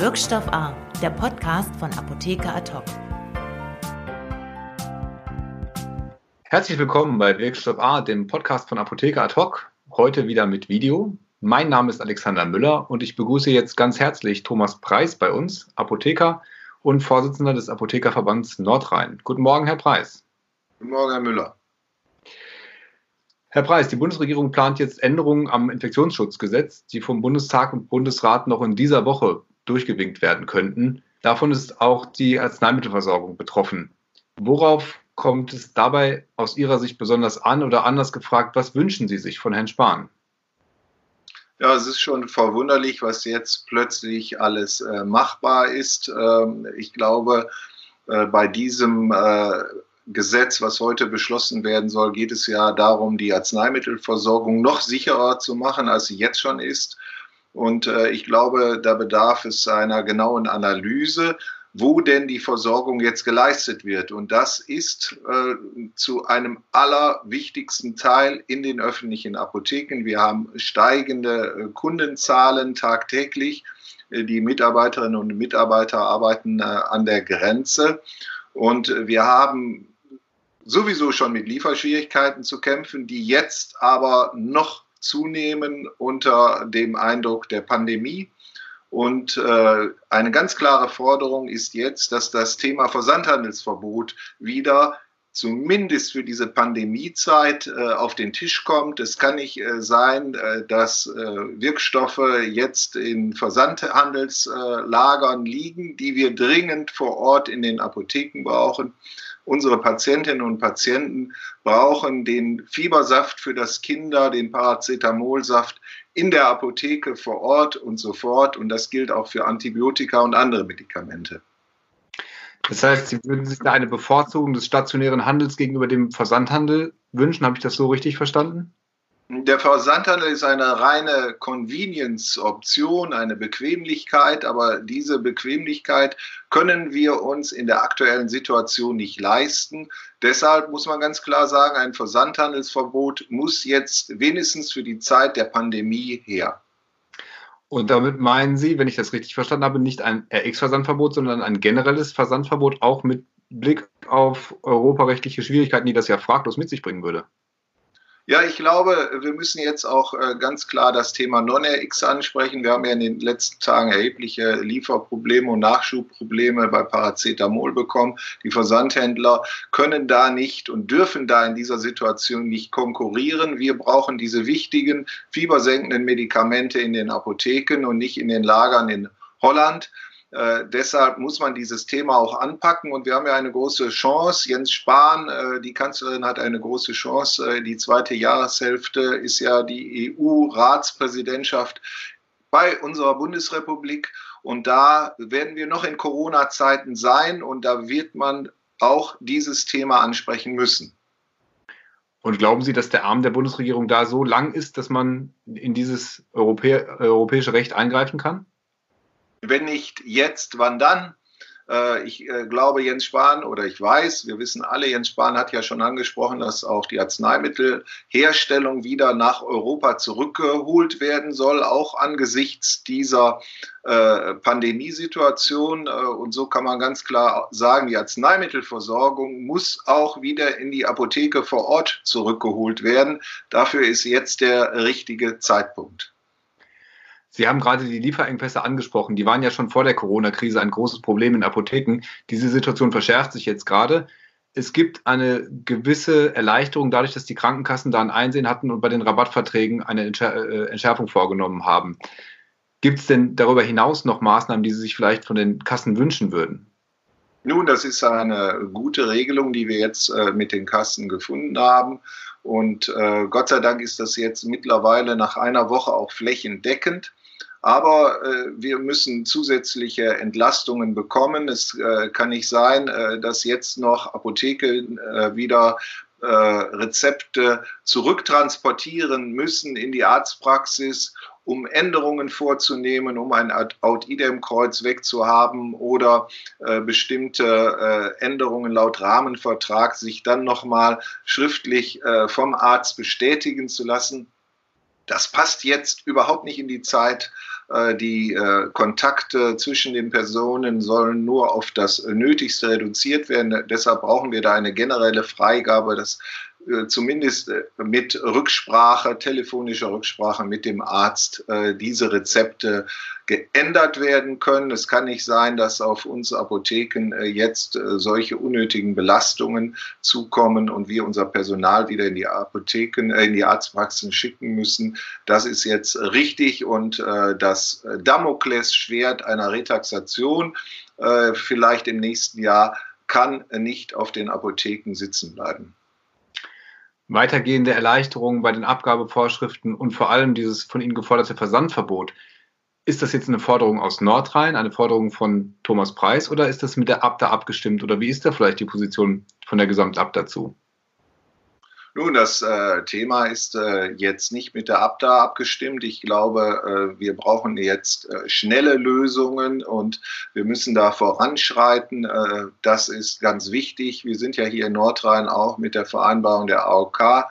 Wirkstoff A, der Podcast von Apotheker Ad Herzlich willkommen bei Wirkstoff A, dem Podcast von Apotheker Ad Heute wieder mit Video. Mein Name ist Alexander Müller und ich begrüße jetzt ganz herzlich Thomas Preis bei uns, Apotheker und Vorsitzender des Apothekerverbands Nordrhein. Guten Morgen, Herr Preis. Guten Morgen, Herr Müller. Herr Preis, die Bundesregierung plant jetzt Änderungen am Infektionsschutzgesetz, die vom Bundestag und Bundesrat noch in dieser Woche durchgewinkt werden könnten. Davon ist auch die Arzneimittelversorgung betroffen. Worauf kommt es dabei aus Ihrer Sicht besonders an oder anders gefragt, was wünschen Sie sich von Herrn Spahn? Ja, es ist schon verwunderlich, was jetzt plötzlich alles äh, machbar ist. Ähm, ich glaube, äh, bei diesem äh, Gesetz, was heute beschlossen werden soll, geht es ja darum, die Arzneimittelversorgung noch sicherer zu machen, als sie jetzt schon ist. Und äh, ich glaube, da bedarf es einer genauen Analyse, wo denn die Versorgung jetzt geleistet wird. Und das ist äh, zu einem allerwichtigsten Teil in den öffentlichen Apotheken. Wir haben steigende äh, Kundenzahlen tagtäglich. Äh, die Mitarbeiterinnen und Mitarbeiter arbeiten äh, an der Grenze. Und wir haben sowieso schon mit Lieferschwierigkeiten zu kämpfen, die jetzt aber noch zunehmen unter dem Eindruck der Pandemie. Und äh, eine ganz klare Forderung ist jetzt, dass das Thema Versandhandelsverbot wieder zumindest für diese Pandemiezeit äh, auf den Tisch kommt. Es kann nicht äh, sein, äh, dass äh, Wirkstoffe jetzt in Versandhandelslagern liegen, die wir dringend vor Ort in den Apotheken brauchen. Unsere Patientinnen und Patienten brauchen den Fiebersaft für das Kinder, den Paracetamolsaft in der Apotheke vor Ort und so fort. Und das gilt auch für Antibiotika und andere Medikamente. Das heißt, Sie würden sich da eine Bevorzugung des stationären Handels gegenüber dem Versandhandel wünschen? Habe ich das so richtig verstanden? Der Versandhandel ist eine reine Convenience-Option, eine Bequemlichkeit, aber diese Bequemlichkeit können wir uns in der aktuellen Situation nicht leisten. Deshalb muss man ganz klar sagen, ein Versandhandelsverbot muss jetzt wenigstens für die Zeit der Pandemie her. Und damit meinen Sie, wenn ich das richtig verstanden habe, nicht ein RX-Versandverbot, sondern ein generelles Versandverbot, auch mit Blick auf europarechtliche Schwierigkeiten, die das ja fraglos mit sich bringen würde? Ja, ich glaube, wir müssen jetzt auch äh, ganz klar das Thema Non-RX ansprechen. Wir haben ja in den letzten Tagen erhebliche Lieferprobleme und Nachschubprobleme bei Paracetamol bekommen. Die Versandhändler können da nicht und dürfen da in dieser Situation nicht konkurrieren. Wir brauchen diese wichtigen fiebersenkenden Medikamente in den Apotheken und nicht in den Lagern in Holland. Äh, deshalb muss man dieses Thema auch anpacken und wir haben ja eine große Chance. Jens Spahn, äh, die Kanzlerin, hat eine große Chance. Äh, die zweite Jahreshälfte ist ja die EU-Ratspräsidentschaft bei unserer Bundesrepublik und da werden wir noch in Corona-Zeiten sein und da wird man auch dieses Thema ansprechen müssen. Und glauben Sie, dass der Arm der Bundesregierung da so lang ist, dass man in dieses Europä europäische Recht eingreifen kann? Wenn nicht jetzt, wann dann? Äh, ich äh, glaube, Jens Spahn oder ich weiß, wir wissen alle, Jens Spahn hat ja schon angesprochen, dass auch die Arzneimittelherstellung wieder nach Europa zurückgeholt werden soll, auch angesichts dieser äh, Pandemiesituation. Und so kann man ganz klar sagen, die Arzneimittelversorgung muss auch wieder in die Apotheke vor Ort zurückgeholt werden. Dafür ist jetzt der richtige Zeitpunkt. Sie haben gerade die Lieferengpässe angesprochen. Die waren ja schon vor der Corona-Krise ein großes Problem in Apotheken. Diese Situation verschärft sich jetzt gerade. Es gibt eine gewisse Erleichterung dadurch, dass die Krankenkassen da ein Einsehen hatten und bei den Rabattverträgen eine äh, Entschärfung vorgenommen haben. Gibt es denn darüber hinaus noch Maßnahmen, die Sie sich vielleicht von den Kassen wünschen würden? Nun, das ist eine gute Regelung, die wir jetzt äh, mit den Kassen gefunden haben. Und äh, Gott sei Dank ist das jetzt mittlerweile nach einer Woche auch flächendeckend. Aber äh, wir müssen zusätzliche Entlastungen bekommen. Es äh, kann nicht sein, äh, dass jetzt noch Apotheken äh, wieder äh, Rezepte zurücktransportieren müssen in die Arztpraxis, um Änderungen vorzunehmen, um ein Out-Idem-Kreuz wegzuhaben oder äh, bestimmte äh, Änderungen laut Rahmenvertrag sich dann nochmal schriftlich äh, vom Arzt bestätigen zu lassen. Das passt jetzt überhaupt nicht in die Zeit die äh, Kontakte zwischen den Personen sollen nur auf das Nötigste reduziert werden. Deshalb brauchen wir da eine generelle Freigabe, dass äh, zumindest äh, mit Rücksprache, telefonischer Rücksprache mit dem Arzt äh, diese Rezepte geändert werden können. Es kann nicht sein, dass auf uns Apotheken jetzt solche unnötigen Belastungen zukommen und wir unser Personal wieder in die Apotheken, in die Arztpraxen schicken müssen. Das ist jetzt richtig und das Damoklesschwert einer Retaxation vielleicht im nächsten Jahr kann nicht auf den Apotheken sitzen bleiben weitergehende Erleichterungen bei den Abgabevorschriften und vor allem dieses von Ihnen geforderte Versandverbot. Ist das jetzt eine Forderung aus Nordrhein, eine Forderung von Thomas Preis oder ist das mit der Abda abgestimmt oder wie ist da vielleicht die Position von der Gesamtabda dazu? Nun, das äh, Thema ist äh, jetzt nicht mit der Abda abgestimmt. Ich glaube, äh, wir brauchen jetzt äh, schnelle Lösungen und wir müssen da voranschreiten. Äh, das ist ganz wichtig. Wir sind ja hier in Nordrhein auch mit der Vereinbarung der AOK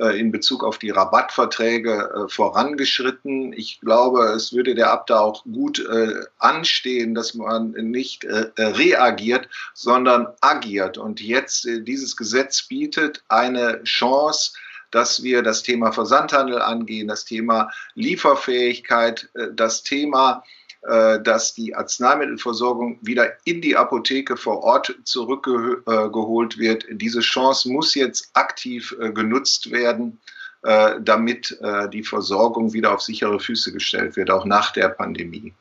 in Bezug auf die Rabattverträge äh, vorangeschritten. Ich glaube, es würde der Abda auch gut äh, anstehen, dass man nicht reagiert, sondern agiert. Und jetzt dieses Gesetz bietet eine Chance, dass wir das Thema Versandhandel angehen, das Thema Lieferfähigkeit, das Thema äh, dass die Arzneimittelversorgung wieder in die Apotheke vor Ort zurückgeholt wird. Diese Chance muss jetzt aktiv äh, genutzt werden, äh, damit die Versorgung wieder auf sichere Füße gestellt wird, auch nach der Pandemie.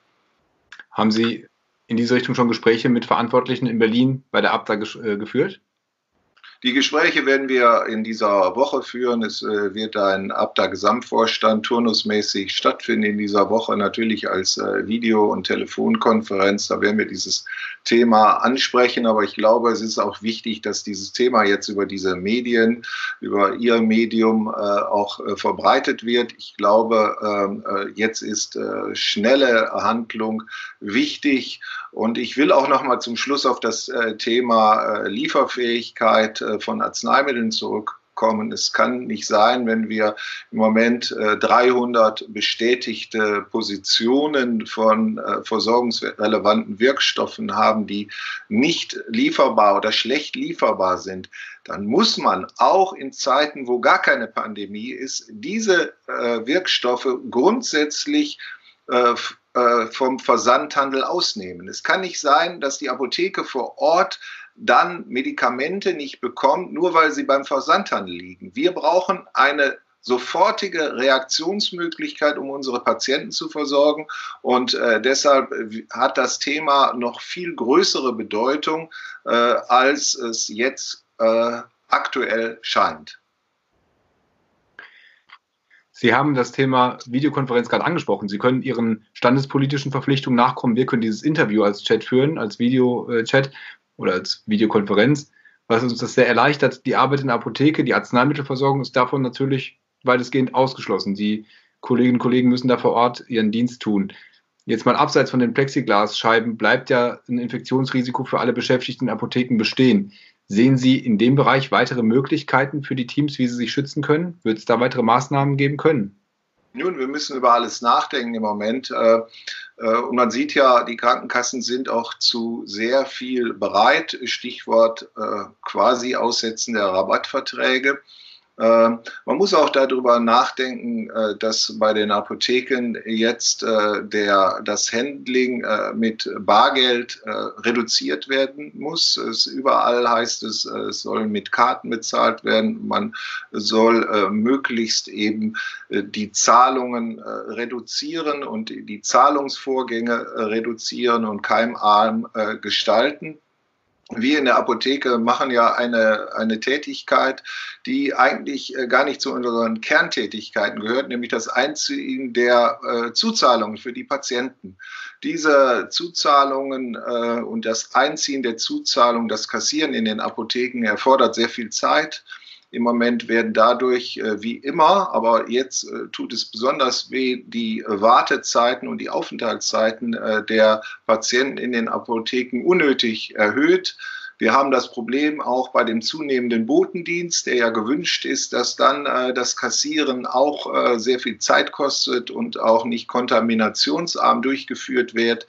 Haben Sie in diese Richtung schon Gespräche mit Verantwortlichen in Berlin bei der Abda geführt? Die Gespräche werden wir in dieser Woche führen. Es äh, wird ein Abda-Gesamtvorstand turnusmäßig stattfinden in dieser Woche, natürlich als äh, Video- und Telefonkonferenz. Da werden wir dieses Thema ansprechen. Aber ich glaube, es ist auch wichtig, dass dieses Thema jetzt über diese Medien, über Ihr Medium äh, auch verbreitet wird. Ich glaube, ähm, jetzt ist schnelle Handlung wichtig. Und ich will auch noch mal zum Schluss auf das Thema Lieferfähigkeit von Arzneimitteln zurückkommen. Es kann nicht sein, wenn wir im Moment 300 bestätigte Positionen von äh, versorgungsrelevanten Wirkstoffen haben, die nicht lieferbar oder schlecht lieferbar sind, dann muss man auch in Zeiten, wo gar keine Pandemie ist, diese äh, Wirkstoffe grundsätzlich äh, vom Versandhandel ausnehmen. Es kann nicht sein, dass die Apotheke vor Ort dann Medikamente nicht bekommt, nur weil sie beim Versandhandel liegen. Wir brauchen eine sofortige Reaktionsmöglichkeit, um unsere Patienten zu versorgen. Und äh, deshalb hat das Thema noch viel größere Bedeutung, äh, als es jetzt äh, aktuell scheint. Sie haben das Thema Videokonferenz gerade angesprochen. Sie können Ihren standespolitischen Verpflichtungen nachkommen. Wir können dieses Interview als Chat führen, als Videochat oder als Videokonferenz, was uns das sehr erleichtert. Die Arbeit in der Apotheke, die Arzneimittelversorgung ist davon natürlich weitestgehend ausgeschlossen. Die Kolleginnen und Kollegen müssen da vor Ort ihren Dienst tun. Jetzt mal abseits von den Plexiglasscheiben bleibt ja ein Infektionsrisiko für alle Beschäftigten in Apotheken bestehen. Sehen Sie in dem Bereich weitere Möglichkeiten für die Teams, wie sie sich schützen können? Wird es da weitere Maßnahmen geben können? Nun, wir müssen über alles nachdenken im Moment. Äh, äh, und man sieht ja, die Krankenkassen sind auch zu sehr viel bereit. Stichwort äh, quasi Aussetzen der Rabattverträge. Ähm, man muss auch darüber nachdenken, äh, dass bei den Apotheken jetzt äh, der, das Handling äh, mit Bargeld reduziert werden muss. Es, überall heißt es, es soll mit Karten bezahlt werden. Man soll möglichst eben die Zahlungen reduzieren und die Zahlungsvorgänge reduzieren und keimarm gestalten wir in der Apotheke machen ja eine, eine Tätigkeit, die eigentlich äh, gar nicht zu unseren Kerntätigkeiten gehört, nämlich das Einziehen der äh, Zuzahlungen für die Patienten. Diese Zuzahlungen äh, und das Einziehen der Zuzahlungen, das Kassieren in den Apotheken erfordert sehr viel Zeit. Im Moment werden dadurch äh, wie immer, aber jetzt äh, tut es besonders weh, die Wartezeiten und die Aufenthaltszeiten äh, der Patienten in den Apotheken unnötig erhöht. Wir haben das Problem auch bei dem zunehmenden Botendienst, der ja gewünscht ist, dass dann äh, das Kassieren auch äh, sehr viel Zeit kostet und auch nicht kontaminationsarm durchgeführt wird.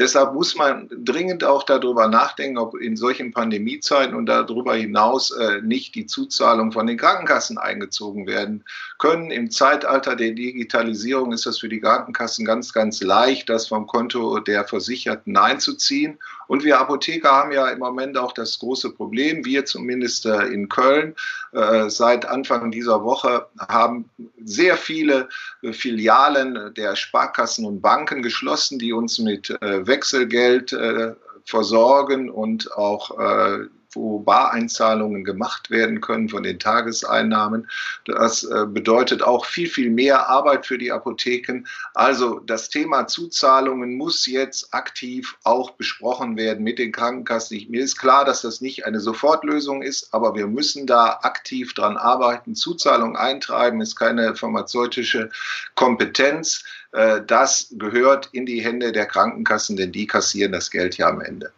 Deshalb muss man dringend auch darüber nachdenken, ob in solchen Pandemiezeiten und darüber hinaus äh, nicht die Zuzahlung von den Krankenkassen eingezogen werden können. Im Zeitalter der Digitalisierung ist das für die Krankenkassen ganz, ganz leicht, das vom Konto der Versicherten einzuziehen. Und wir Apotheker haben ja im Moment auch das große Problem, wir zumindest äh, in Köln, äh, seit Anfang dieser Woche haben sehr viele äh, Filialen der Sparkassen und Banken geschlossen, die uns mit Wechselgeld versorgen und auch wo Bareinzahlungen gemacht werden können von den Tageseinnahmen. Das äh, bedeutet auch viel, viel mehr Arbeit für die Apotheken. Also das Thema Zuzahlungen muss jetzt aktiv auch besprochen werden mit den Krankenkassen. Mir ist klar, dass das nicht eine Sofortlösung ist, aber wir müssen da aktiv dran arbeiten. Zuzahlung eintreiben ist keine pharmazeutische Kompetenz. Äh, das gehört in die Hände der Krankenkassen, denn die kassieren das Geld ja am Ende.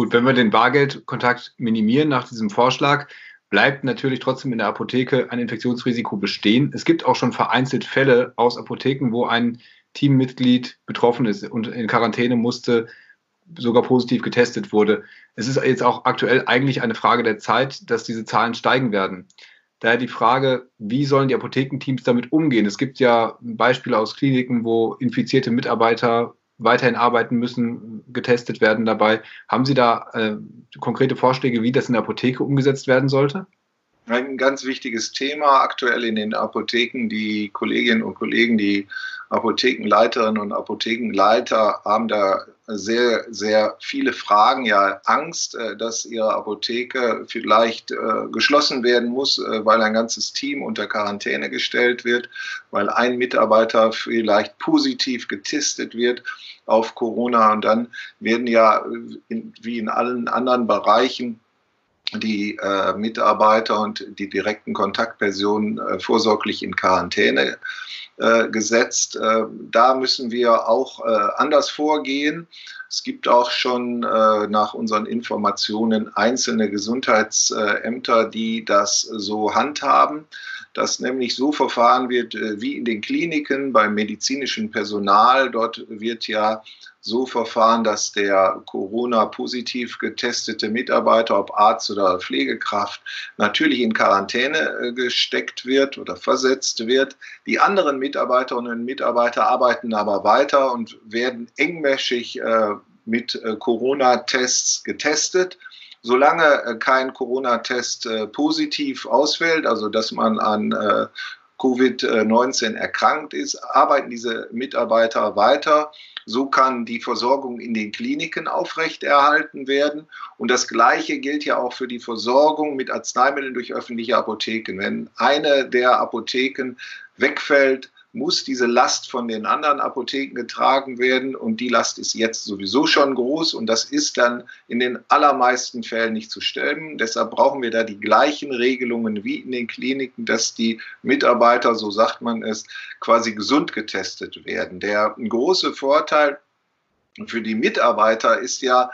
Gut, wenn wir den Bargeldkontakt minimieren nach diesem Vorschlag, bleibt natürlich trotzdem in der Apotheke ein Infektionsrisiko bestehen. Es gibt auch schon vereinzelt Fälle aus Apotheken, wo ein Teammitglied betroffen ist und in Quarantäne musste, sogar positiv getestet wurde. Es ist jetzt auch aktuell eigentlich eine Frage der Zeit, dass diese Zahlen steigen werden. Daher die Frage, wie sollen die Apothekenteams damit umgehen? Es gibt ja Beispiele aus Kliniken, wo infizierte Mitarbeiter weiterhin arbeiten müssen, getestet werden dabei. Haben Sie da äh, konkrete Vorschläge, wie das in der Apotheke umgesetzt werden sollte? Ein ganz wichtiges Thema aktuell in den Apotheken. Die Kolleginnen und Kollegen, die Apothekenleiterinnen und Apothekenleiter haben da sehr, sehr viele Fragen, ja Angst, äh, dass ihre Apotheke vielleicht äh, geschlossen werden muss, äh, weil ein ganzes Team unter Quarantäne gestellt wird, weil ein Mitarbeiter vielleicht positiv getestet wird auf Corona. Und dann werden ja wie in allen anderen Bereichen die Mitarbeiter und die direkten Kontaktpersonen vorsorglich in Quarantäne äh, gesetzt. Äh, da müssen wir auch äh, anders vorgehen. Es gibt auch schon nach unseren Informationen einzelne Gesundheitsämter, die das so handhaben, dass nämlich so verfahren wird wie in den Kliniken beim medizinischen Personal. Dort wird ja so verfahren, dass der Corona-positiv getestete Mitarbeiter, ob Arzt oder Pflegekraft, natürlich in Quarantäne äh, gesteckt wird oder versetzt wird. Die anderen Mitarbeiterinnen und Mitarbeiter arbeiten aber weiter und werden engmäschig äh, mit äh, Corona-Tests getestet. Solange kein Corona-Test positiv ausfällt, also dass man an Covid-19 erkrankt ist, arbeiten diese Mitarbeiter weiter so kann die Versorgung in den Kliniken aufrechterhalten werden. Und das Gleiche gilt ja auch für die Versorgung mit Arzneimitteln durch öffentliche Apotheken. Wenn eine der Apotheken wegfällt, muss diese Last von den anderen Apotheken getragen werden und die Last ist jetzt sowieso schon groß und das ist dann in den allermeisten Fällen nicht zu stemmen. Deshalb brauchen wir da die gleichen Regelungen wie in den Kliniken, dass die Mitarbeiter, so sagt man es, quasi gesund getestet werden. Der große Vorteil für die Mitarbeiter ist ja,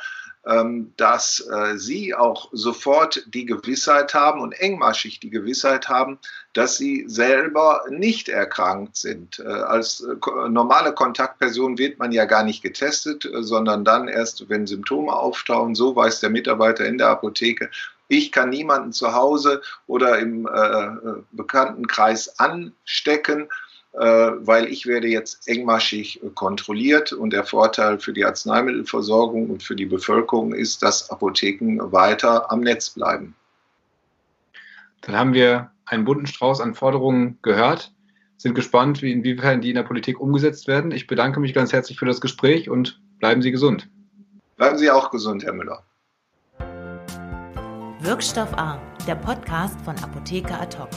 dass äh, sie auch sofort die Gewissheit haben und engmaschig die Gewissheit haben, dass sie selber nicht erkrankt sind. Äh, als äh, normale Kontaktperson wird man ja gar nicht getestet, sondern dann erst, wenn Symptome auftauchen. So weiß der Mitarbeiter in der Apotheke, ich kann niemanden zu Hause oder im äh, Bekanntenkreis anstecken weil ich werde jetzt engmaschig kontrolliert und der Vorteil für die Arzneimittelversorgung und für die Bevölkerung ist, dass Apotheken weiter am Netz bleiben. Dann haben wir einen bunten Strauß an Forderungen gehört, sind gespannt, wie inwiefern die in der Politik umgesetzt werden. Ich bedanke mich ganz herzlich für das Gespräch und bleiben Sie gesund. Bleiben Sie auch gesund, Herr Müller. Wirkstoff A, der Podcast von Apotheker Ad hoc.